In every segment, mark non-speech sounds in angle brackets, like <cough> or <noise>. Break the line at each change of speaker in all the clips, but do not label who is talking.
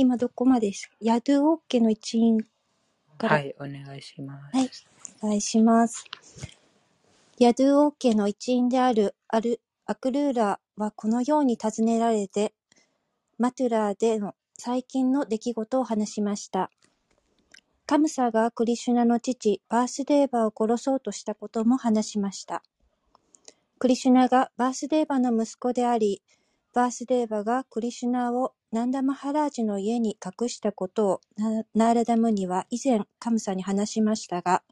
今どこまでですかヤドゥオッケの一員から？
はい、お願いします。
はい、お願いします。ヤドゥオー家の一員であるアルアクルーラはこのように尋ねられて、マトゥラーでの最近の出来事を話しました。カムサがクリシュナの父、バースデーバを殺そうとしたことも話しました。クリシュナがバースデーバの息子であり、バースデーバがクリシュナをナンダマハラージの家に隠したことをナーラダムには以前カムサに話しましたが、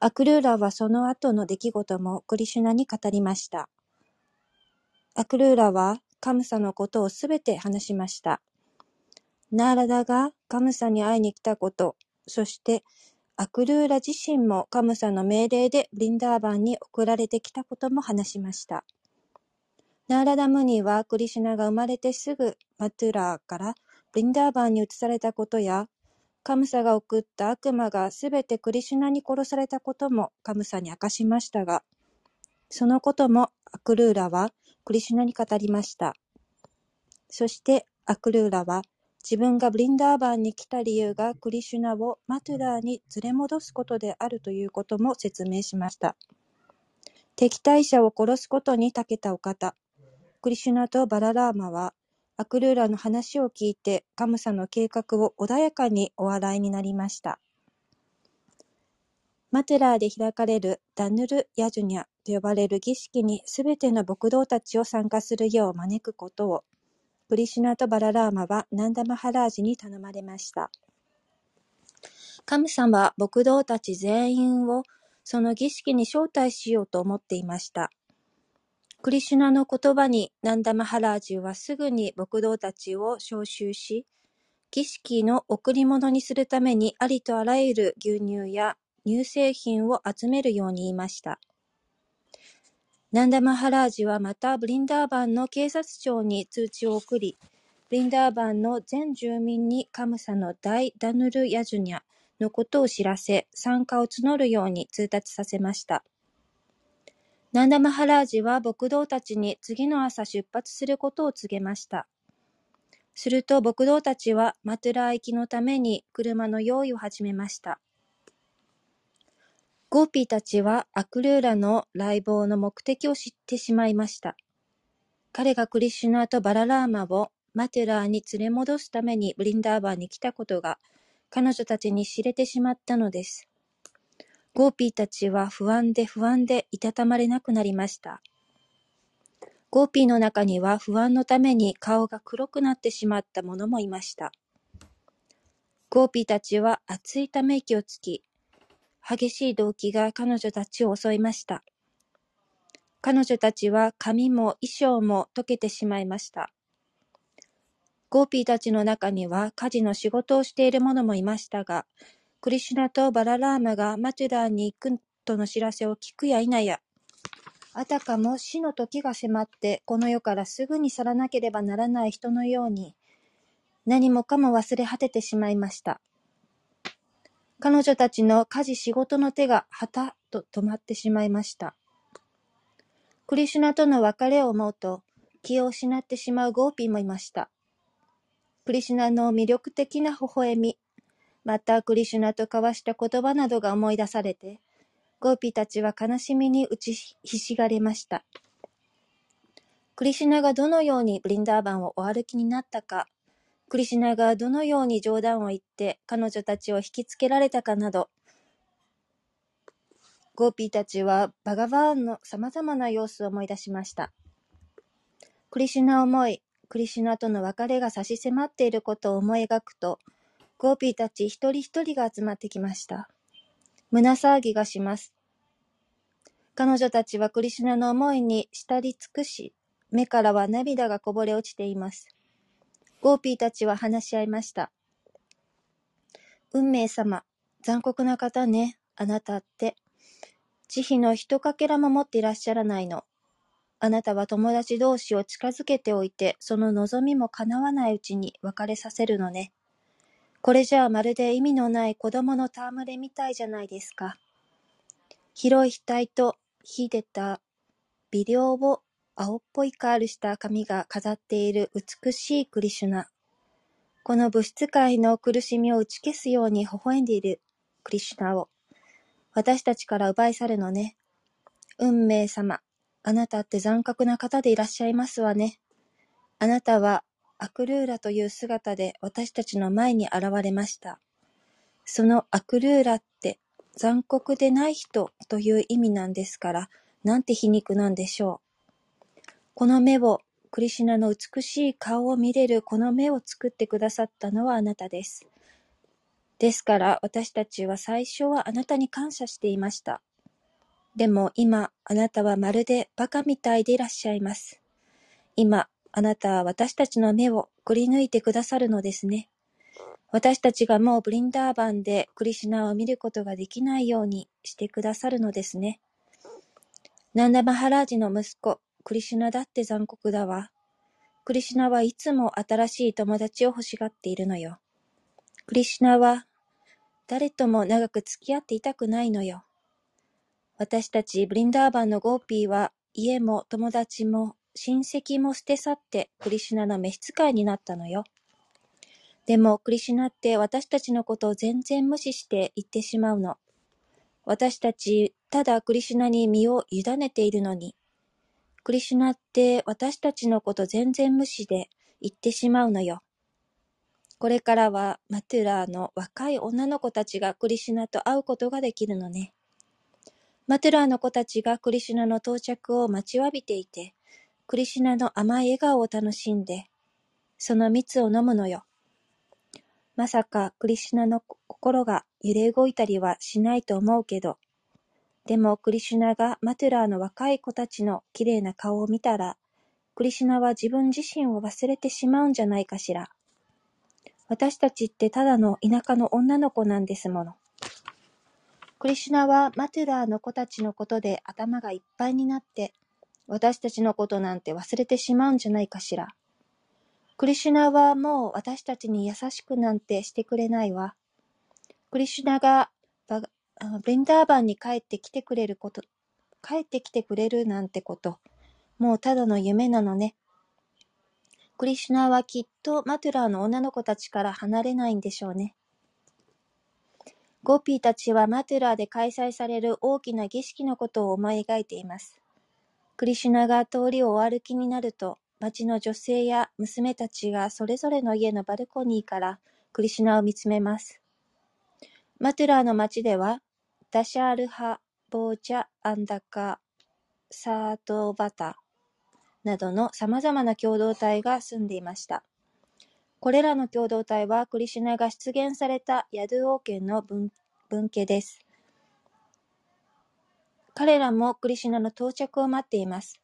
アクルーラはその後の出来事もクリシュナに語りました。アクルーラはカムサのことをすべて話しました。ナーラダがカムサに会いに来たこと、そしてアクルーラ自身もカムサの命令でブリンダーバンに送られてきたことも話しました。ナーラダムニはクリシュナが生まれてすぐマトゥラーからブリンダーバンに移されたことや、カムサが送った悪魔がすべてクリシュナに殺されたこともカムサに明かしましたが、そのこともアクルーラはクリシュナに語りました。そしてアクルーラは自分がブリンダーバンに来た理由がクリシュナをマトゥラーに連れ戻すことであるということも説明しました。敵対者を殺すことに長けたお方、クリシュナとバララーマはアクルーラの話を聞いてカムサの計画を穏やかにお笑いになりました。マトゥラーで開かれるダヌル・ヤジュニャと呼ばれる儀式にすべての牧道たちを参加するよう招くことをクリシュナとバララーマはナンダマハラージに頼まれました。カムサは牧道たち全員をその儀式に招待しようと思っていました。クリシュナの言葉にナンダマハラージュはすぐに牧道たちを招集し、儀式の贈り物にするためにありとあらゆる牛乳や乳製品を集めるように言いました。ナンダマハラージはまたブリンダーバンの警察庁に通知を送り、ブリンダーバンの全住民にカムサの大ダヌル・ヤジュニャのことを知らせ、参加を募るように通達させました。ナンダマハラージは牧童たちに次の朝出発することを告げました。すると牧童たちはマトゥラー行きのために車の用意を始めました。ゴーピーたちはアクルーラの来訪の目的を知ってしまいました。彼がクリシュナとバララーマをマトゥラーに連れ戻すためにブリンダーバンに来たことが彼女たちに知れてしまったのです。ゴーピーたちは不安で不安でいたたまれなくなりました。ゴーピーの中には不安のために顔が黒くなってしまった者もいました。ゴーピーたちは熱いため息をつき、激しい動悸が彼女たちを襲いました。彼女たちは髪も衣装も解けてしまいました。ゴーピーたちの中には家事の仕事をしている者もいましたが、クリシュナとバララーマがマトゥラーに行くとの知らせを聞くや否や、あたかも死の時が迫ってこの世からすぐに去らなければならない人のように、何もかも忘れ果ててしまいました。彼女たちの家事仕事の手がはたっと止まってしまいました。クリシュナとの別れを思うと気を失ってしまうゴーピーもいました。クリシュナの魅力的な微笑み、またクリシュナと交わした言葉などが思い出されて、ゴーピーたちは悲しみに打ちひしがれました。クリシュナがどのようにブリンダーバンをお歩きになったか、クリシュナがどのように冗談を言って彼女たちを引きつけられたかなど、ゴーピーたちはバガバーンの様々な様子を思い出しました。クリシュナ思い、クリシュナとの別れが差し迫っていることを思い描くと、ゴーピーたち一人一人が集まってきました。胸騒ぎがします。彼女たちはクリシュナの思いに浸り尽くし、目からは涙がこぼれ落ちています。ゴーピーたちは話し合いました。運命様、残酷な方ね、あなたって。慈悲の一かけらも持っていらっしゃらないの。あなたは友達同士を近づけておいて、その望みも叶わないうちに別れさせるのね。これじゃあまるで意味のない子供の戯れみたいじゃないですか。広い額と秀でた微量を青っぽいカールした髪が飾っている美しいクリシュナ。この物質界の苦しみを打ち消すように微笑んでいるクリシュナを私たちから奪い去るのね。運命様、あなたって残酷な方でいらっしゃいますわね。あなたはアクルーラという姿で私たちの前に現れました。そのアクルーラって残酷でない人という意味なんですから、なんて皮肉なんでしょう。この目をクリシュナの美しい顔を見れるこの目を作ってくださったのはあなたです。ですから私たちは最初はあなたに感謝していました。でも今あなたはまるで馬鹿みたいでいらっしゃいます。今あなたは私たちの目をくり抜いてくださるのですね。私たちがもうブリンダーバンでクリシュナを見ることができないようにしてくださるのですね。ナンダマハラージの息子、クリシュナだって残酷だわ。クリシュナはいつも新しい友達を欲しがっているのよ。クリシュナは誰とも長く付き合っていたくないのよ。私たちブリンダーバンのゴーピーは家も友達も親戚も捨て去ってクリシュナの召使いになったのよ。でもクリシュナって私たちのことを全然無視して行ってしまうの。私たちただクリシュナに身を委ねているのに、クリシュナって私たちのこと全然無視で言ってしまうのよ。これからはマトゥラーの若い女の子たちがクリシュナと会うことができるのね。マトゥラーの子たちがクリシュナの到着を待ちわびていて、クリシュナの甘い笑顔を楽しんで、その蜜を飲むのよ。まさかクリシュナの心が揺れ動いたりはしないと思うけど、でもクリシュナがマトゥラーの若い子たちの綺麗な顔を見たら、クリシュナは自分自身を忘れてしまうんじゃないかしら。私たちってただの田舎の女の子なんですもの。クリシュナはマトゥラーの子たちのことで頭がいっぱいになって、私たちのことなんて忘れてしまうんじゃないかしら。クリシュナはもう私たちに優しくなんてしてくれないわ。クリシュナがブリンダーバンに帰ってきてくれること、帰ってきてくれるなんてこと、もうただの夢なのね。クリシュナはきっとマトゥラーの女の子たちから離れないんでしょうね。ゴーピーたちはマトゥラーで開催される大きな儀式のことを思い描いています。クリシュナが通りをお歩きになると、町の女性や娘たちがそれぞれの家のバルコニーからクリシュナを見つめます。マトゥラーの町では、ダシャールハ・ボーチャ・アンダカ・サートバタなどの様々な共同体が住んでいました。これらの共同体はクリシュナが出現されたヤドゥ王権の分家です。彼らもクリシュナの到着を待っています。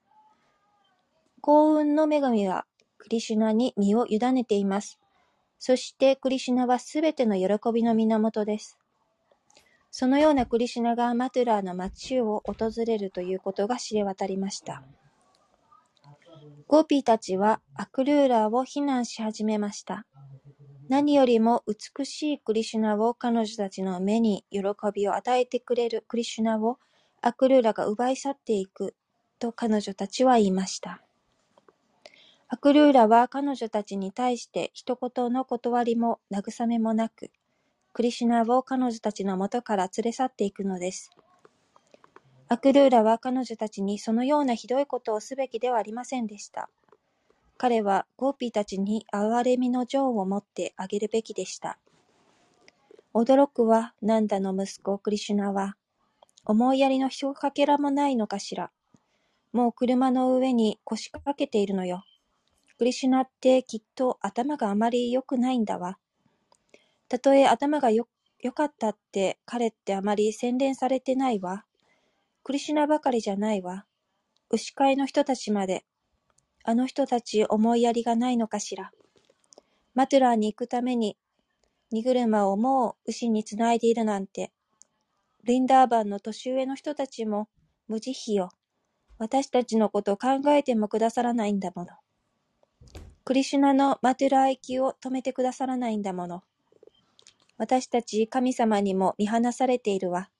幸運の女神はクリシュナに身を委ねています。そしてクリシュナはすべての喜びの源です。そのようなクリシュナがマトゥラーの町を訪れるということが知れ渡りました。ゴーピーたちはアクルーラーを非難し始めました。何よりも美しいクリシュナを彼女たちの目に喜びを与えてくれるクリシュナをアクルーラが奪い去っていくと彼女たちは言いました。アクルーラは彼女たちに対して一言の断りも慰めもなく、クリシュナを彼女たちの元から連れ去っていくのです。アクルーラは彼女たちにそのようなひどいことをすべきではありませんでした。彼はゴーピーたちに憐れみの情を持ってあげるべきでした。驚くは、ナンダの息子クリシュナは、思いやりのひとかけらもないのかしら。もう車の上に腰掛けているのよ。クリシュナってきっと頭があまり良くないんだわ。たとえ頭がよ、良かったって彼ってあまり洗練されてないわ。クリシュナばかりじゃないわ。牛飼いの人たちまで。あの人たち思いやりがないのかしら。マトゥラーに行くために荷車をもう牛につないでいるなんて。リンダーバンの年上の人たちも無慈悲よ。私たちのこと考えてもくださらないんだもの。クリシュナのマトゥラー行きを止めてくださらないんだもの。私たち神様にも見放されているわ。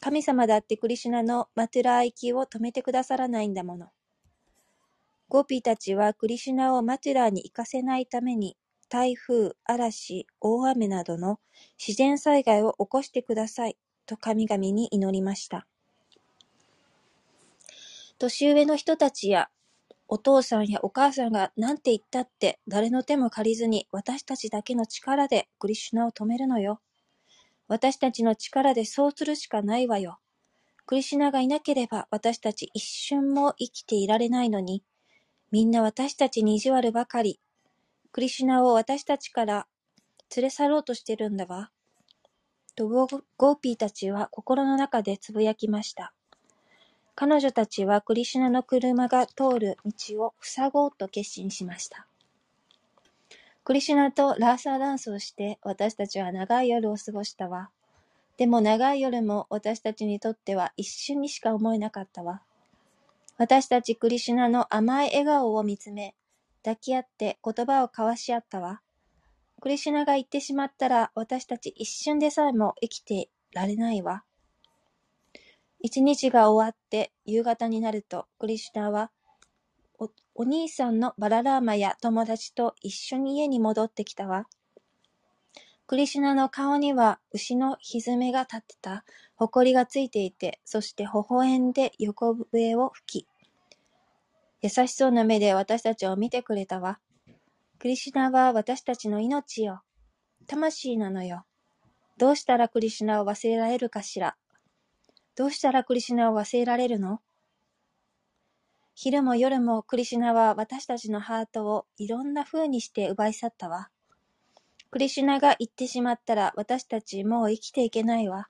神様だってクリシュナのマトゥラー行きを止めてくださらないんだもの。ゴピーたちはクリシュナをマトゥラーに行かせないために台風、嵐、大雨などの自然災害を起こしてください、と神々に祈りました。年上の人たちやお父さんやお母さんが何て言ったって誰の手も借りずに私たちだけの力でクリシュナを止めるのよ。私たちの力でそうするしかないわよ。クリシュナがいなければ私たち一瞬も生きていられないのに、みんな私たちに意地悪ばかり。クリシュナを私たちから連れ去ろうとしてるんだわ。とゴーピーたちは心の中でつぶやきました。彼女たちはクリシュナの車が通る道を塞ごうと決心しました。クリシュナとラーサーダンスをして私たちは長い夜を過ごしたわ。でも長い夜も私たちにとっては一瞬にしか思えなかったわ。私たちクリシュナの甘い笑顔を見つめ、抱き合って言葉を交わし合ったわ。クリシュナが言ってしまったら私たち一瞬でさえも生きてられないわ。一日が終わって夕方になると、クリシュナはお、お兄さんのバララーマや友達と一緒に家に戻ってきたわ。クリシュナの顔には牛のひずめが立ってた、埃がついていて、そして微笑んで横笛を吹き、優しそうな目で私たちを見てくれたわ。クリシュナは私たちの命よ。魂なのよ。どうしたらクリシュナを忘れられるかしら。どうしたらクリシュナを忘れられるの？昼も夜もクリシュナは私たちのハートをいろんな風にして奪い去ったわ。クリシュナが行ってしまったら私たちもう生きていけないわ。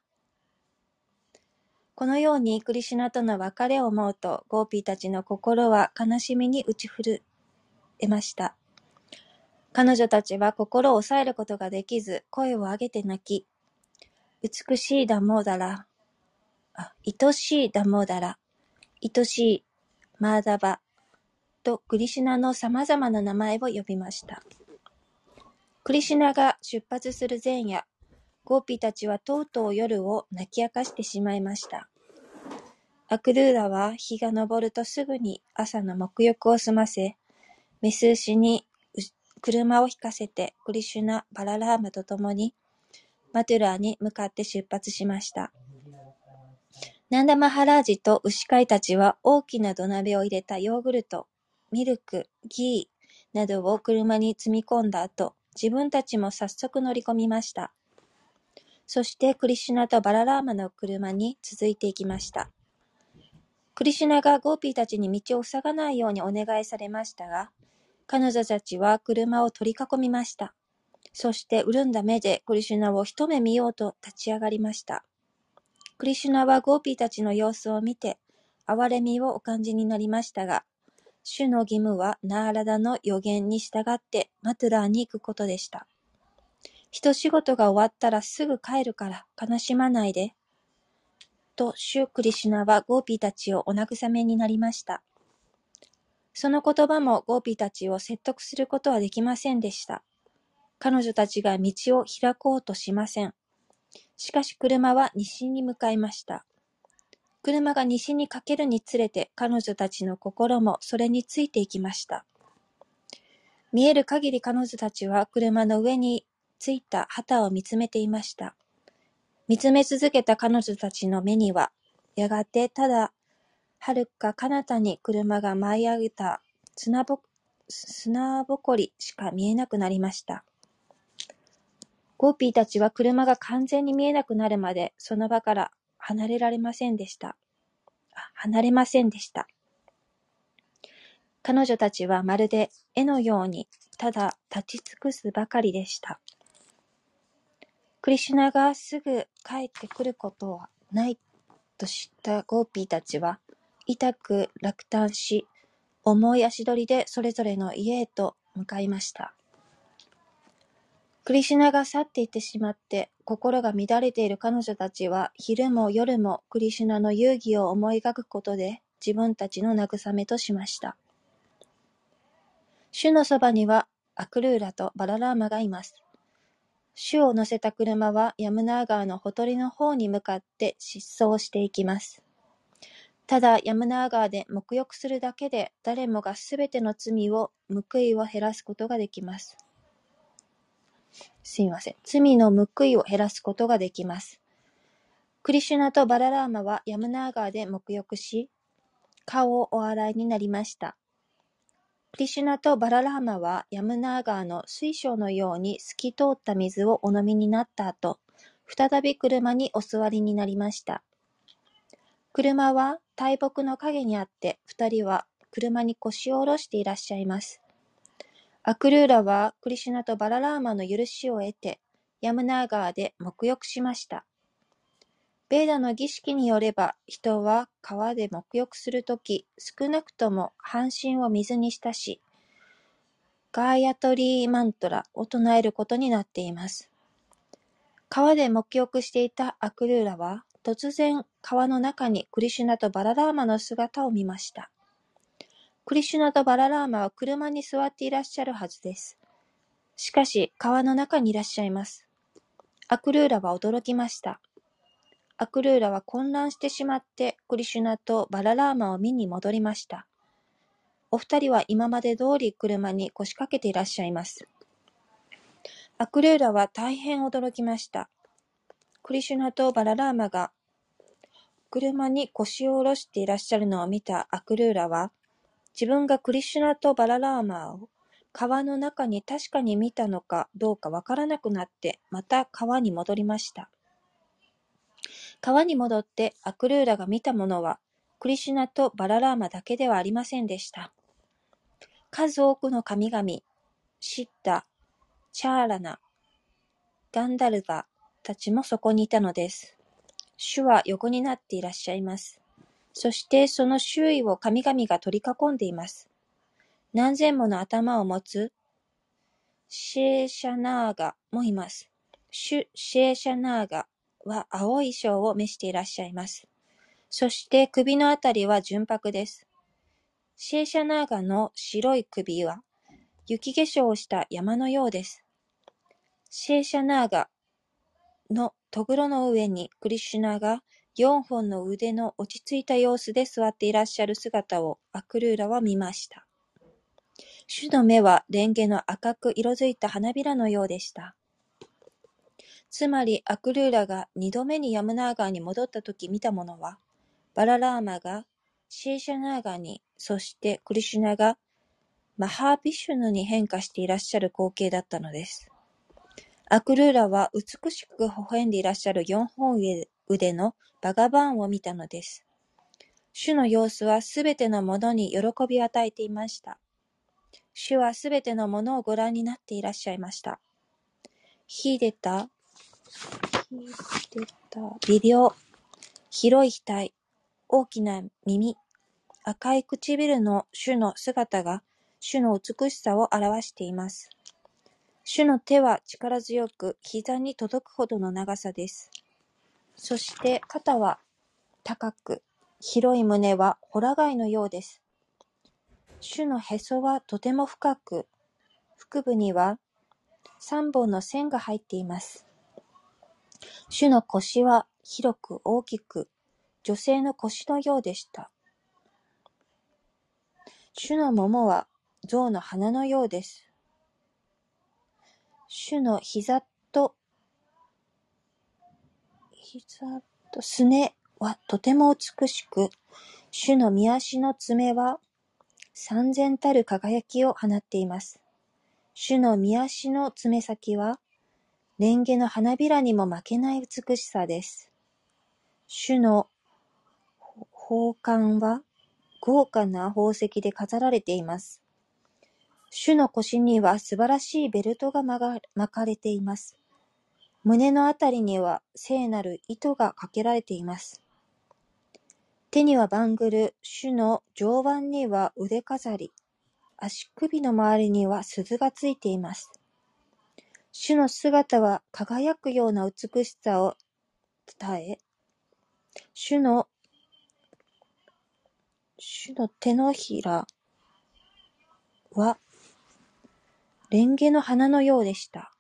このようにクリシュナとの別れを思うとゴーピーたちの心は悲しみに打ち震えました。彼女たちは心を抑えることができず声を上げて泣き、美しいダモーダラ、あ、愛しいダモーダラ、愛しいマーダバとクリシュナの様々な名前を呼びました。クリシュナが出発する前夜、ゴーピーたちはとうとう夜を泣き明かしてしまいました。アクルーラは日が昇るとすぐに朝の沐浴を済ませ、メス牛に車を引かせてクリシュナ・バララーマと共にマトゥラーに向かって出発しました。ナンダマハラージと牛飼いたちは大きな土鍋に入れたヨーグルト、ミルク、ギーなどを車に積み込んだ後、自分たちも早速乗り込みました。そしてクリシュナとバララーマの車に続いていきました。クリシュナがゴーピーたちに道を塞がないようにお願いされましたが、彼女たちは車を取り囲みました。そして潤んだ目でクリシュナを一目見ようと立ち上がりました。クリシュナはゴーピーたちの様子を見て、憐れみをお感じになりましたが、主の義務はナーラダの予言に従ってマトゥラーに行くことでした。一仕事が終わったらすぐ帰るから悲しまないで。と、主クリシュナはゴーピーたちをお慰めになりました。その言葉もゴーピーたちを説得することはできませんでした。彼女たちが道を開こうとしません。しかし車は西に向かいました。車が西にかけるにつれて彼女たちの心もそれについていきました。見える限り彼女たちは車の上についた旗を見つめていました。見つめ続けた彼女たちの目には、やがてただ、はるか彼方に車が舞い上げた砂ぼこりしか見えなくなりました。ゴーピーたちは車が完全に見えなくなるまでその場から離れられませんでした。離れませんでした。彼女たちはまるで絵のようにただ立ち尽くすばかりでした。クリシュナがすぐ帰ってくることはないと知ったゴーピーたちは痛く落胆し、重い足取りでそれぞれの家へと向かいました。クリシュナが去っていってしまって、心が乱れている彼女たちは、昼も夜もクリシュナの遊戯を思い描くことで、自分たちの慰めとしました。主のそばには、アクルーラとバララーマがいます。主を乗せた車はヤムナー川のほとりの方に向かって疾走していきます。ただ、ヤムナー川で沐浴するだけで誰もがすべての罪を、報いを減らすことができます。すみません。罪の報いを減らすことができます。クリシュナとバララーマはヤムナー川で沐浴し、顔をお洗いになりました。クリシュナとバララーマはヤムナー川の水晶のように透き通った水をお飲みになった後、再び車にお座りになりました。車は大木の陰にあって、二人は車に腰を下ろしていらっしゃいます。アクルーラはクリシュナとバララーマの許しを得て、ヤムナー川で沐浴しました。ベーダの儀式によれば、人は川で沐浴するとき、少なくとも半身を水に浸し、ガーヤトリーマントラを唱えることになっています。川で沐浴していたアクルーラは、突然川の中にクリシュナとバララーマの姿を見ました。クリシュナとバララーマは車に座っていらっしゃるはずです。しかし、川の中にいらっしゃいます。アクルーラは驚きました。アクルーラは混乱してしまってクリシュナとバララーマを見に戻りました。お二人は今まで通り車に腰掛けていらっしゃいます。アクルーラは大変驚きました。クリシュナとバララーマが車に腰を下ろしていらっしゃるのを見たアクルーラは、自分がクリシュナとバララーマを川の中に確かに見たのかどうかわからなくなって、また川に戻りました。川に戻ってアクルーラが見たものは、クリシュナとバララーマだけではありませんでした。数多くの神々、シッタ、チャーラナ、ガンダルバたちもそこにいたのです。主は横になっていらっしゃいます。そしてその周囲を神々が取り囲んでいます。何千もの頭を持つシェーシャナーガもいます。シュシェーシャナーガは青い衣装を召していらっしゃいます。そして首のあたりは純白です。シェーシャナーガの白い首は雪化粧をした山のようです。シェーシャナーガのとぐろの上にクリシュナが四本の腕の落ち着いた様子で座っていらっしゃる姿をアクルーラは見ました。主の目はレンゲの赤く色づいた花びらのようでした。つまりアクルーラが二度目にヤムナー川に戻った時見たものは、バララーマがシーシャナーガーに、そしてクリシュナがマハービシュヌに変化していらっしゃる光景だったのです。アクルーラは美しく微笑んでいらっしゃる四本腕のバガバーンを見たのです。主の様子はすべてのものに喜びを与えていました。主はすべてのものをご覧になっていらっしゃいました。秀でた微量、広い額、大きな耳、赤い唇の種の姿が種の美しさを表しています。種の手は力強く膝に届くほどの長さです。そして肩は高く、広い胸はホラ貝のようです。種のへそはとても深く、腹部には三本の線が入っています。主の腰は広く大きく、女性の腰のようでした。主の桃は象の鼻のようです。主の膝と、膝とすねはとても美しく、主の見足の爪は三千たる輝きを放っています。主の見足の爪先はレンゲの花びらにも負けない美しさです。主の宝冠は豪華な宝石で飾られています。主の腰には素晴らしいベルトが巻かれています。胸のあたりには聖なる糸がかけられています。手にはバングル、主の上腕には腕飾り、足首の周りには鈴がついています。主の姿は輝くような美しさを伝え、主の主の手のひらはレンゲの花のようでした。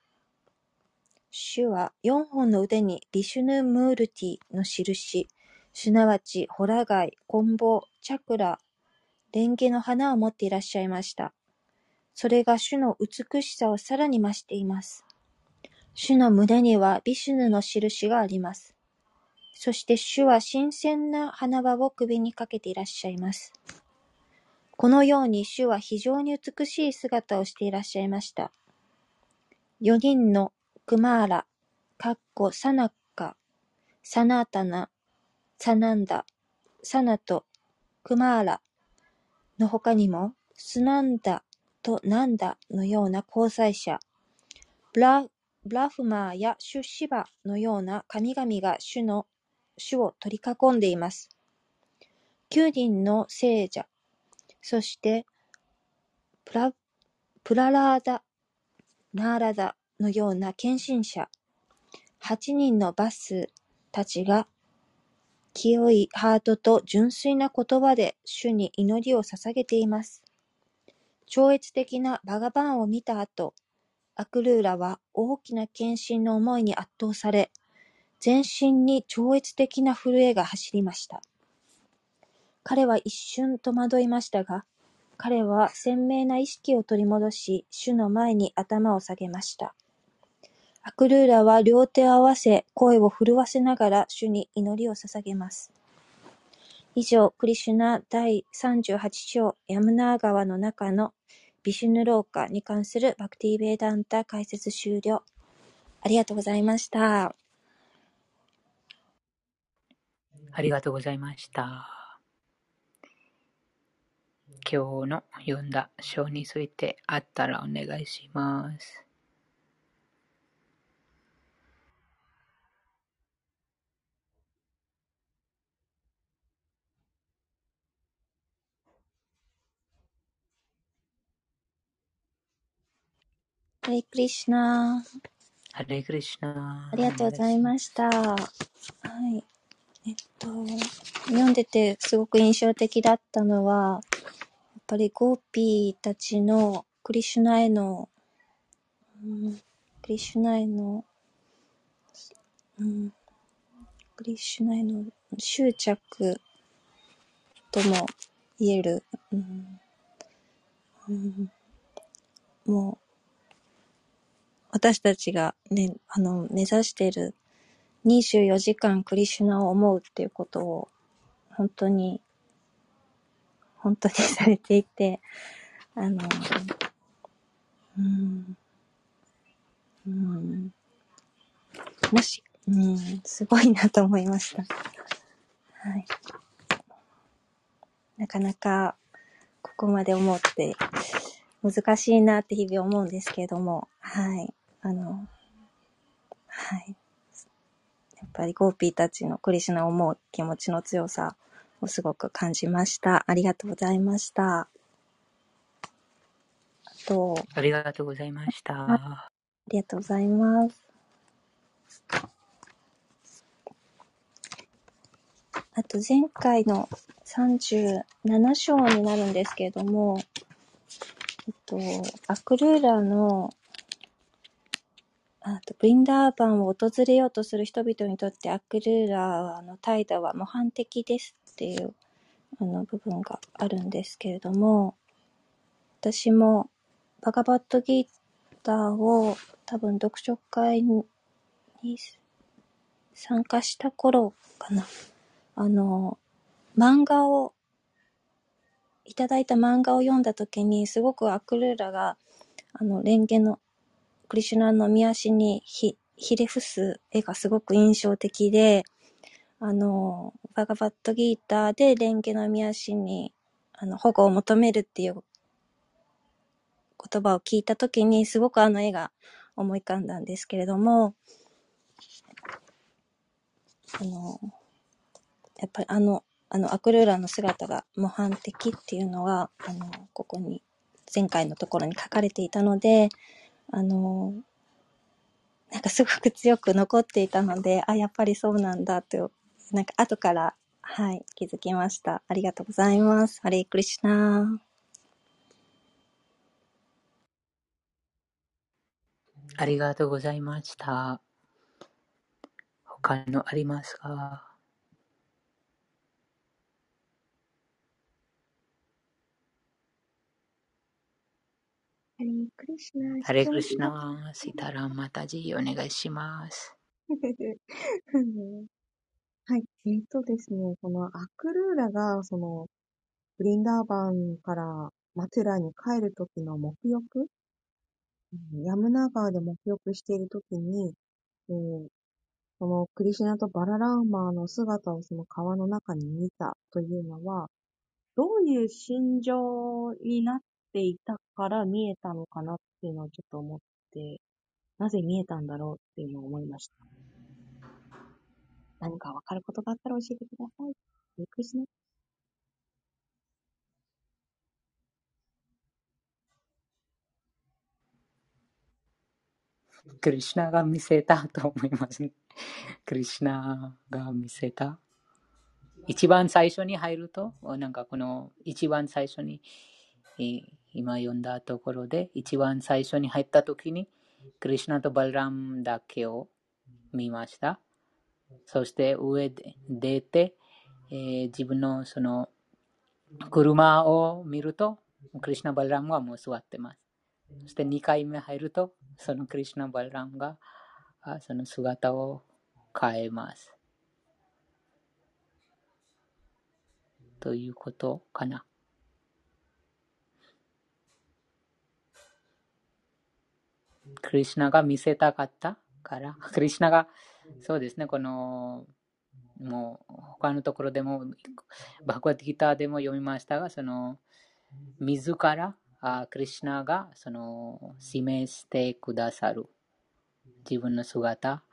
主は四本の腕にビシュヌ・ムールティの印、すなわちホラ貝、コンボ、チャクラ、レンゲの花を持っていらっしゃいました。それが主の美しさをさらに増しています。主の胸にはビシュヌの印があります。そして主は新鮮な花輪を首にかけていらっしゃいます。このように主は非常に美しい姿をしていらっしゃいました。四人のクマーラ、かっこサナッカ、サナータナ、サナンダ、サナとクマーラの他にも、スナンダとナンダのような交際者、ブラブラフマーやシュシバのような神々が主の主を取り囲んでいます。九人の聖者、そしてプララーダ、ナーラダのような献身者、八人のバスたちが清いハートと純粋な言葉で主に祈りを捧げています。超越的なバガバンを見た後、アクルーラは大きな献身の思いに圧倒され、全身に超越的な震えが走りました。彼は一瞬戸惑いましたが、彼は鮮明な意識を取り戻し、主の前に頭を下げました。アクルーラは両手を合わせ、声を震わせながら主に祈りを捧げます。以上、クリシュナ第38章ヤムナー川の中のビシュヌローカに関するバクティーベーダンタ解説終了。ありがとうございました。
ありがとうございました。今日の読んだ章についてあったらお願いします。
ハレクリシナ
ハレクリシュナ
ありがとうございました。はい。えっと、読んでてすごく印象的だったのは、っぱりゴーピーたちのクリシュナへの、うん、クリシュナへの、うん、クリシュナへの執着とも言える、うんうん、もう、私たちがね、あの、目指している24時間クリシュナを思うっていうことを、本当に、本当にされていて、あの、うん、うん、もし、うん、すごいなと思いました。はい。なかなか、ここまで思って難しいなって日々思うんですけれども、はい。あの、はい。やっぱりゴーピーたちのクリシュナを思う気持ちの強さをすごく感じました。ありがとうございました。あと、
ありがとうございました。
ありがとうございます。あと前回の37章になるんですけれども、えっと、アクルーラのあと、ブリンダーバンを訪れようとする人々にとってアクルーラーの態度は模範的ですっていうあの部分があるんですけれども、私もバガバットギターを多分読書会に参加した頃かな。あの、漫画を、いただいた漫画を読んだ時にすごくアクルーラがあの、レンゲのクリシュナの見足にひ、ひれ伏す絵がすごく印象的で、あの、バガバットギーターでレンゲの見足に、あの、保護を求めるっていう言葉を聞いたときに、すごくあの絵が思い浮かんだんですけれども、あの、やっぱりあの、あの、アクルーラの姿が模範的っていうのが、あの、ここに、前回のところに書かれていたので、あの、なんかすごく強く残っていたので、あ、やっぱりそうなんだと、なんか後から、はい、気づきました。ありがとうございます。ハレイクリシナ
ありがとうございました。他のありますか？
え
ハリークリシュナ、
ハレクリシナ、シタランマタジ、お願いします。<laughs>
えっとですね、このアクルーラが、その、ブリンダーバンからマトゥラに帰るときの沐浴、うんヤムナ川で沐浴しているときに、えー、そのクリシュナとバララーマーの姿をその川の中に見たというのは、どういう心情になっていたから見えたのかなっていうのをちょっと思って、なぜ見えたんだろうっていうのを思いました。何かわかることがあったら教えてください。ゆっくりしね。
クリシナが見せたと思いますね。クリシナが見せた。一番最初に入ると、なんかこの一番最初に、今読んだところで、一番最初に入った時に、クリシナとバルラムだけを見ました。そして上で出て、えー、自分のその車を見ると、クリシナ・バルラムはもう座ってます。そして2回目入ると、そのクリシナ・バルラムがその姿を変えます。ということかな。クリシナが見せたかったから、クリシナが、そうですね、この、もう他のところでも、バグワッドギターでも読みましたが、その、自らあクリシナがその示してくださる自分の姿。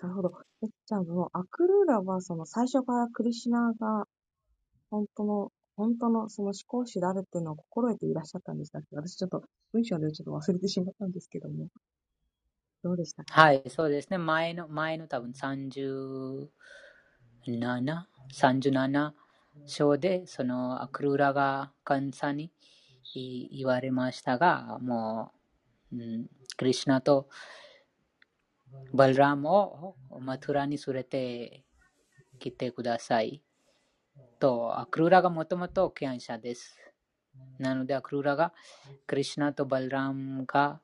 なるほど。え、じゃあ、もう、アクルーラは、その、最初からクリシナが、本当の、本当の、その思考主であるっていうのを心得ていらっしゃったんでしたっけ私ちょっと、文章でちょっと忘れてしまったんですけども。どうでしたか？
はい、そうですね。前の、前の多分37、37章で、そのアクルーラがンサに言われましたが、もう、うん、クリシナとバルラムをマトゥラに連れてきてください。と、アクルーラがもともと敬愛者です。なので、アクルーラがクリシナとバルラムが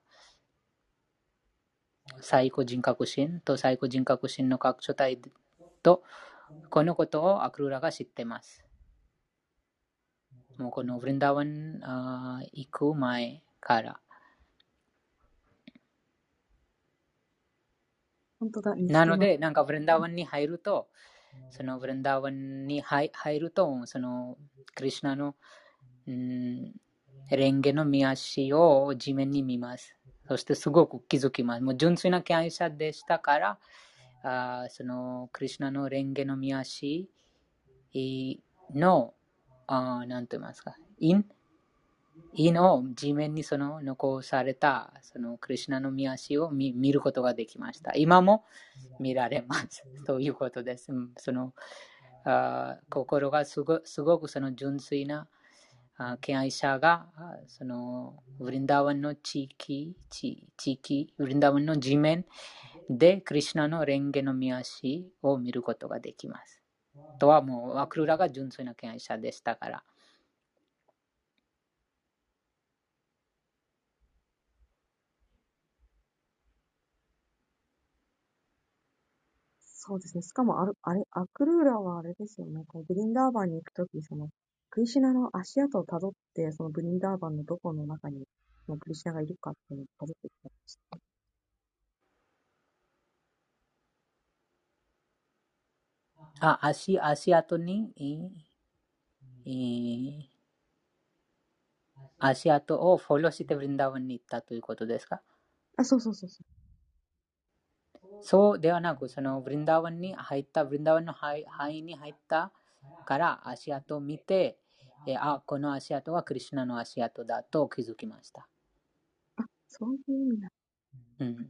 最高人格心と最高人格心の各所体と、このことをアクルラが知っています。もうこのブリンダーワン行く前から。なので、なんかブリンダーワンに入ると、そのブリンダーワンに入ると、そのクリュナの、うん、レンゲの見足を地面に見ます。そしてすごく気づきます。もう純粋な敬愛者でしたから、あそのクリュナのレンゲの見足の、あなんと言いますか、因因を地面にその残されたそのクリュナの見足を見見ることができました。今も見られます。ということです。そのあ心がすごすごくその純粋な敬愛者が、その、ウリンダーワンの地域、地域、ウリンダーワンの地面で、クリュナのレンゲの見足を見ることができます。とはもう、アクルラが純粋な敬愛者でしたから。
そうですね。しかもあれ、あれ、アクルーラはあれですよね。こうブリンダーバンに行くとき、その、クリシュナの足跡をたどって、そのブリンダーバンのどこの中に、そのクリシュナがいるかっていうのをたどってきたんです。
あ、足、足跡に、えー、足跡をフォローしてブリンダーバンに行ったということですか？
あ、そうそうそうそう。
そうではなく、そのブリンダーバンに入った、ブリンダーバンの範囲に入ったから足跡を見て、えあ、この足跡はクリュナの足跡だと気づきました。
あ、そういう意味だ。
うん。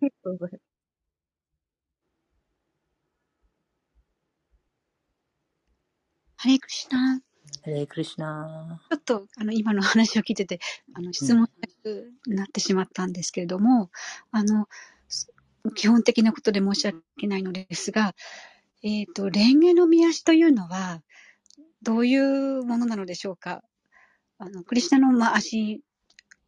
ハレクリシナ。
ハレクリシナ。
ちょっとあの今の話を聞いてて、あの質問したくなってしまったんですけれども、うん、あの、基本的なことで申し訳ないのですが、えっ、と、蓮華の見足というのは、どういうものなのでしょうか？あの、クリスナの、まあ、足、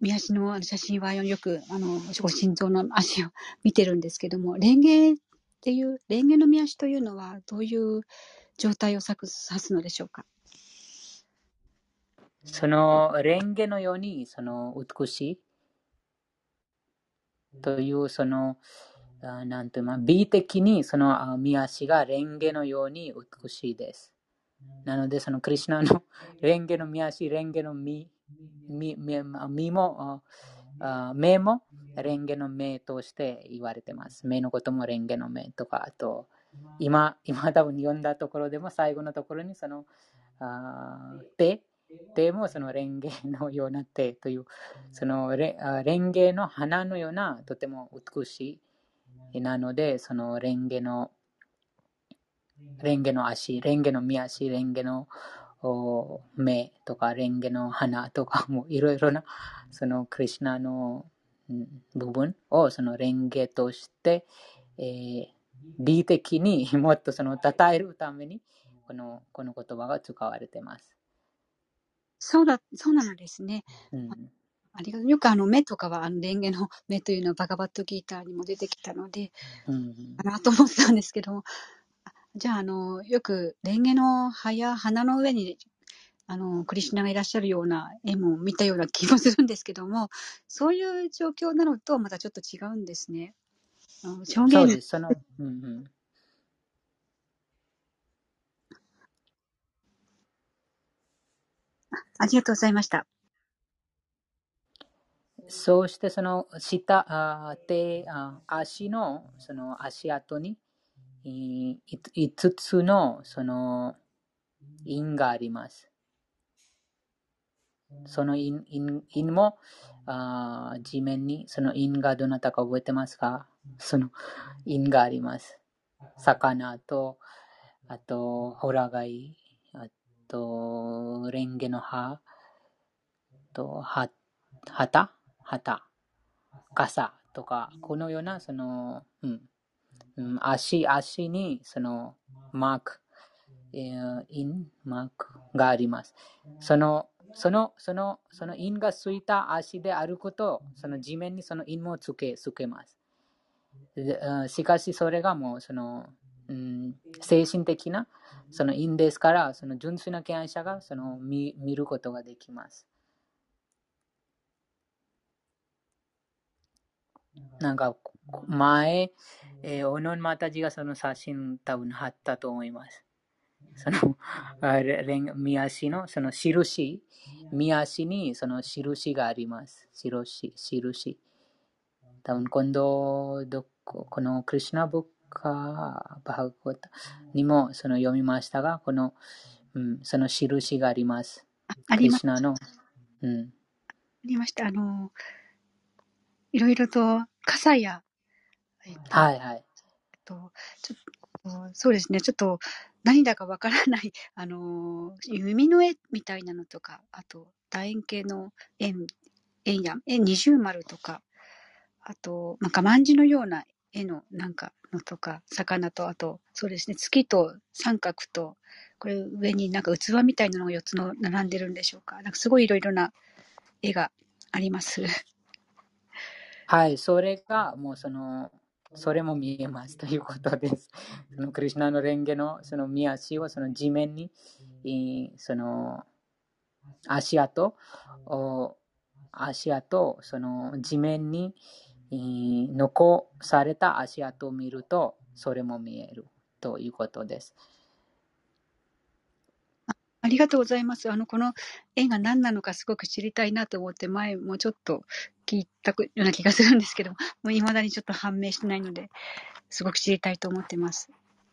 見足の写真はよく、あの、ご心臓の足を見てるんですけども、蓮華っていう、蓮華の見足というのは、どういう状態を指すのでしょうか？
その、蓮華のように、その、美しい？という、その、なんていうま美的にその見足が蓮華のように美しいです。なので、そのクリュナの蓮華の見足、蓮華の身も、目も蓮華の目として言われてます。目のことも蓮華の目とか、あと、今、今多分読んだところでも最後のところにそのあ手、手もそのレンゲのような手という、そのレンゲの花のようなとても美しいなので、そのレンゲのレンゲの足、レンゲの見足、レンゲの目とか、レンゲの花とか <laughs> もいろいろなそのクリュナの部分をそのレンゲとして、えー、美的に <laughs> もっとその称えるためにこのこの言葉が使われています。
そうだ、そうなのですね。
うん、
ありがとう。よくあの目とかは、あのレンゲの目というのはバカバットギーターにも出てきたので、
うん、
かなと思ってたんですけども、じゃあ、あの、よくレンゲの葉や花の上に、あの、クリシュナがいらっしゃるような絵も見たような気もするんですけども、そういう状況なのとまたちょっと違うんですね。
表現そうです。その、うんうん
ありがとうございました。
そしてその下、手、足のその足跡に5つのその印があります。その印印もあ地面にその印がどなたか覚えてますか？その印があります。魚と、あと、ホラガイ、あと、レンゲの葉、と、は、旗？旗傘とか、このような、その、うん、うん、足、足に、その、マーク、えー、イン、マークがあります。その、その、その、その印がついた足で歩くと、その地面にその印もつけ、つけます。しかし、それがもう、その、うん、精神的な、その印ですから、その純粋な敬愛者がその見見ることができます。なんか、前、えー、オノンマタジがその写真多分貼ったと思います。その、見足のその印、見足にその印があります。印、印。多分今度どこ、このクリュナブッカ、バハグコタにもその読みましたが、この、うん、その印があります。
ありました。
の、うん。
ありました。あの、いろいろと傘や、
えっと、はいはい。えっ
と、ちょっと、そうですね、ちょっと何だかわからない、<laughs> あの、弓の絵みたいなのとか、あと、楕円形の円、円や、円二重丸とか、あと、なんか万字のような絵のなんかのとか、魚と、あと、そうですね、月と三角と、これ上になんか器みたいなのが4つの並んでるんでしょうか。なんかすごいいろいろな絵があります。
はい、それがもうその、それも見えますということです。そのクリュナのレンゲのその見足をその地面に、その足跡を、足跡、その地面に残された足跡を見ると、それも見えるということです。
ありがとうございます。あの、この絵が何なのかすごく知りたいなと思って、前もちょっと聞いたような気がするんですけども、<laughs> もう未だにちょっと判明してないので、すごく知りたいと思ってます。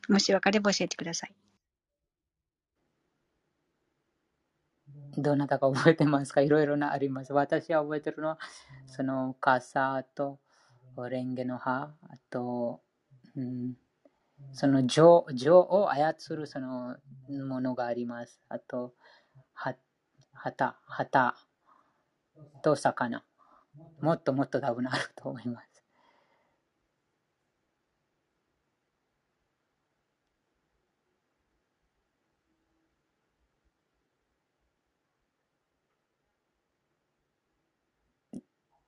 もしわかれば教えてください。
どなたか覚えてますか？いろいろなあります。私は覚えてるのは、その傘とレンゲの葉、あと、うん、その情情を操るそのものがあります。あと、旗、旗と魚。もっともっと多分あると思います。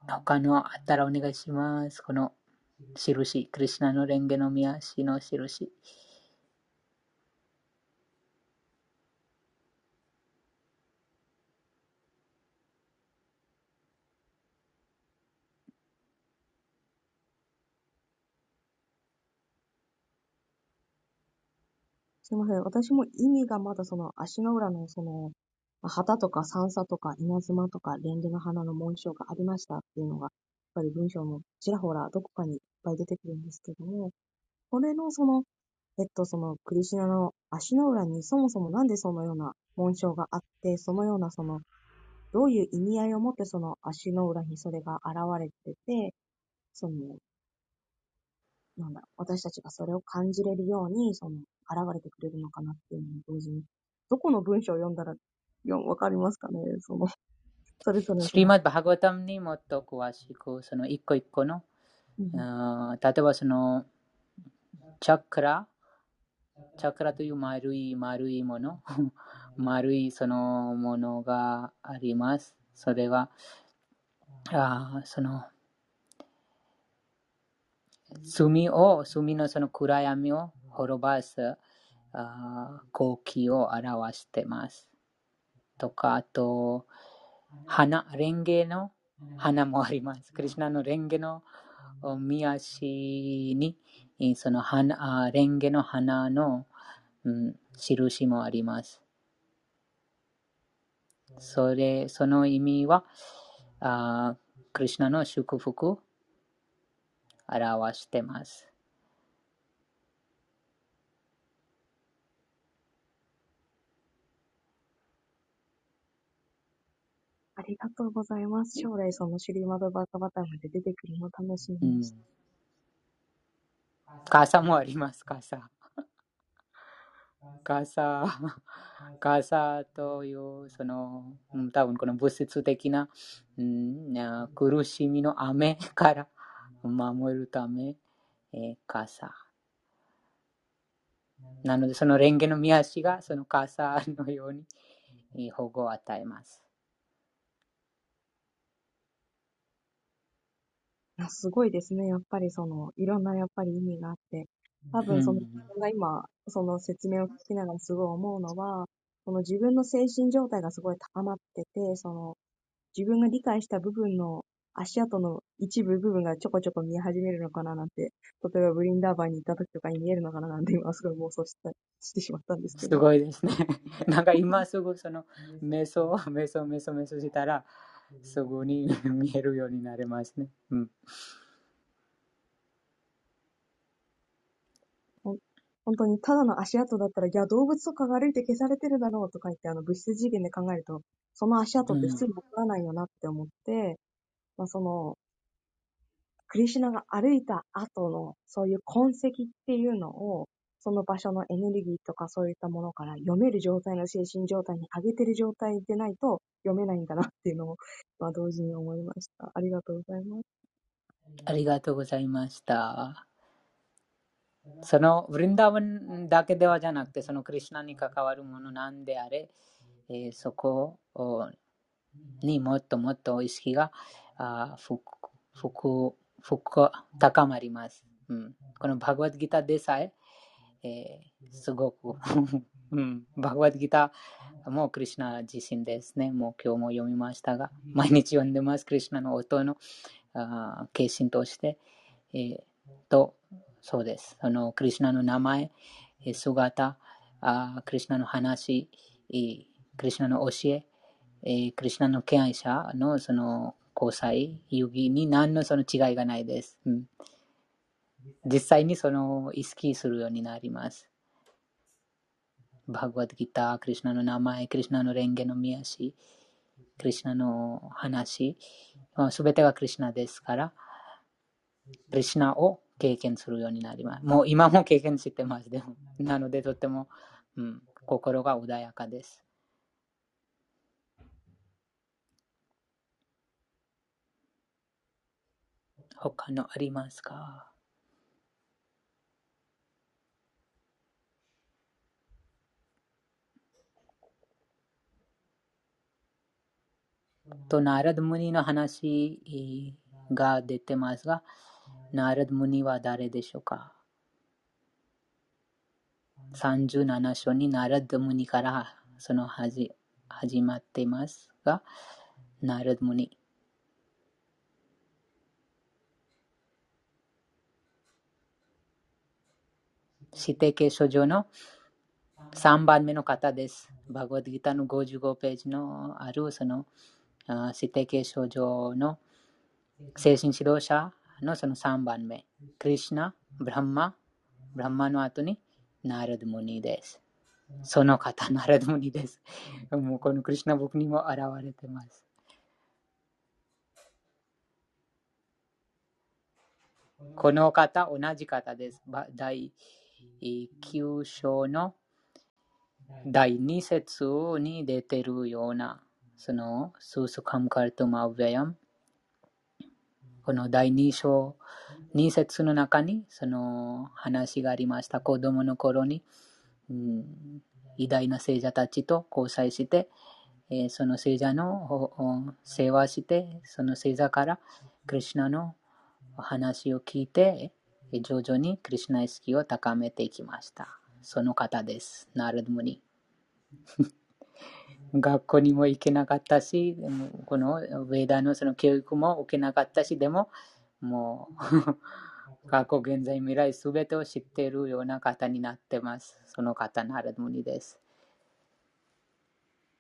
他のあったらお願いします。この印、クリシナのレンゲの宮足の印。
すいません。私も意味がまだその足の裏のその、旗とか三叉とか稲妻とかレンゲの花の紋章がありましたっていうのが、やっぱり文章のちらほらどこかにぱい出てくるんですけども、これのその、えっと、そのクリシナの足の裏にそもそもなんでそのような紋章があって、そのようなその、どういう意味合いを持ってその足の裏にそれが現れてて、その、なんだ、私たちがそれを感じれるように、その、現れてくれるのかなっていうのも同時に、どこの文章を読んだら、よ、わかりますかね？その、それぞれ
スリマッバハガタムにもっと詳しく、その一個一個の、例えばその、チャクラ、チャクラという丸い丸いもの、<laughs> 丸いそのものがあります。それが、あその、炭を、炭のその暗闇を滅ばす光気を表してます。とか、あと、花、レンゲの花もあります。クリュナのレンゲの花見足に、その花、レンゲの花の、うん、印もあります。それ、その意味は、あクリュナの祝福を表してます。
ありがとうございます。将来そのシュリマドバカバタまで出てくるの楽しみです。
うん、傘もあります、傘。<laughs> 傘、<laughs> 傘という、その、多分この物質的な、うん、苦しみの雨から守るため、えー、傘。なので、そのレンゲの見足がその傘のように保護を与えます。
すごいですね。やっぱりその、いろんなやっぱり意味があって。多分その、自分が今、その説明を聞きながらすごい思うのは、その自分の精神状態がすごい高まってて、その、自分が理解した部分の足跡の一部部分がちょこちょこ見え始めるのかななんて、例えばブリンダーバーに行った時とかに見えるのかななんて今すごい妄想したしてしまったんですけ
ど。すごいですね。<laughs> なんか今すぐその瞑想、瞑想、瞑想、瞑想したら、すぐに <laughs> 見えるようになりますね。うん。
本当にただの足跡だったら、いや、動物とかが歩いて消されてるだろうとか言って、あの、物質次元で考えると、その足跡って普通にわからないよなって思って、まあ、その、クリシュナが歩いた後の、そういう痕跡っていうのを、その場所のエネルギーとかそういったものから読める状態の精神状態に上げてる状態でないと読めないんだなっていうのを、まあ、同時に思いました。ありがとうございます。
ありがとうございました。そのブリンダーバンだけではじゃなくて、そのクリュナに関わるものなんであれ、えー、そこにもっともっと意識があ深く高まります。うん、このバグワッドギターでさええー、すごく <laughs> うん、バグワッドギターもクリュナ自身ですね。もう今日も読みましたが、毎日読んでます。クリュナの音のあ化身として、えー、と、そうです。あの、クリュナの名前、姿、あクリュナの話、クリュナの教え、えクリュナの敬愛者のその交際、遊戯に何のその違いがないです。うん、実際にその意識するようになります。バグワッドギター、クリュナの名前、クリュナのレンゲの見足、クリュナの話、すべてがクリュナですから、クリュナを経験するようになります。もう今も経験してます。でもなのでとても、うん、心が穏やかです。他のありますか？と、ナラドムニの話が出てますが、ナラドムニは誰でしょうか ?37 章にナラドムニからその始始まっていますが、ナラドムニ。指定形書上の3番目の方です。バグワッドギターの55ページのあるその指定形書上の精神指導者のその3番目。クリシナ、ブランマ、ブランマの後にナラドムニです。その方、ナラドムニです。もうこのクリシナ僕にも現れてます。この方、同じ方です。第9章の第2節に出てるような、その、スースカムカルトマウェヤム。この第2章、2節の中にその話がありました。子供の頃に、うん、偉大な聖者たちと交際して、えー、その聖者の世話して、その聖者からクリュナの話を聞いて、徐々にクリュナ意識を高めていきました。その方です。ナルドムニ。学校にも行けなかったし、このウェーダのその教育も受けなかったし、でも、もう過去、現在、未来、すべてを知っているような方になってます。その方、ナラドムニです。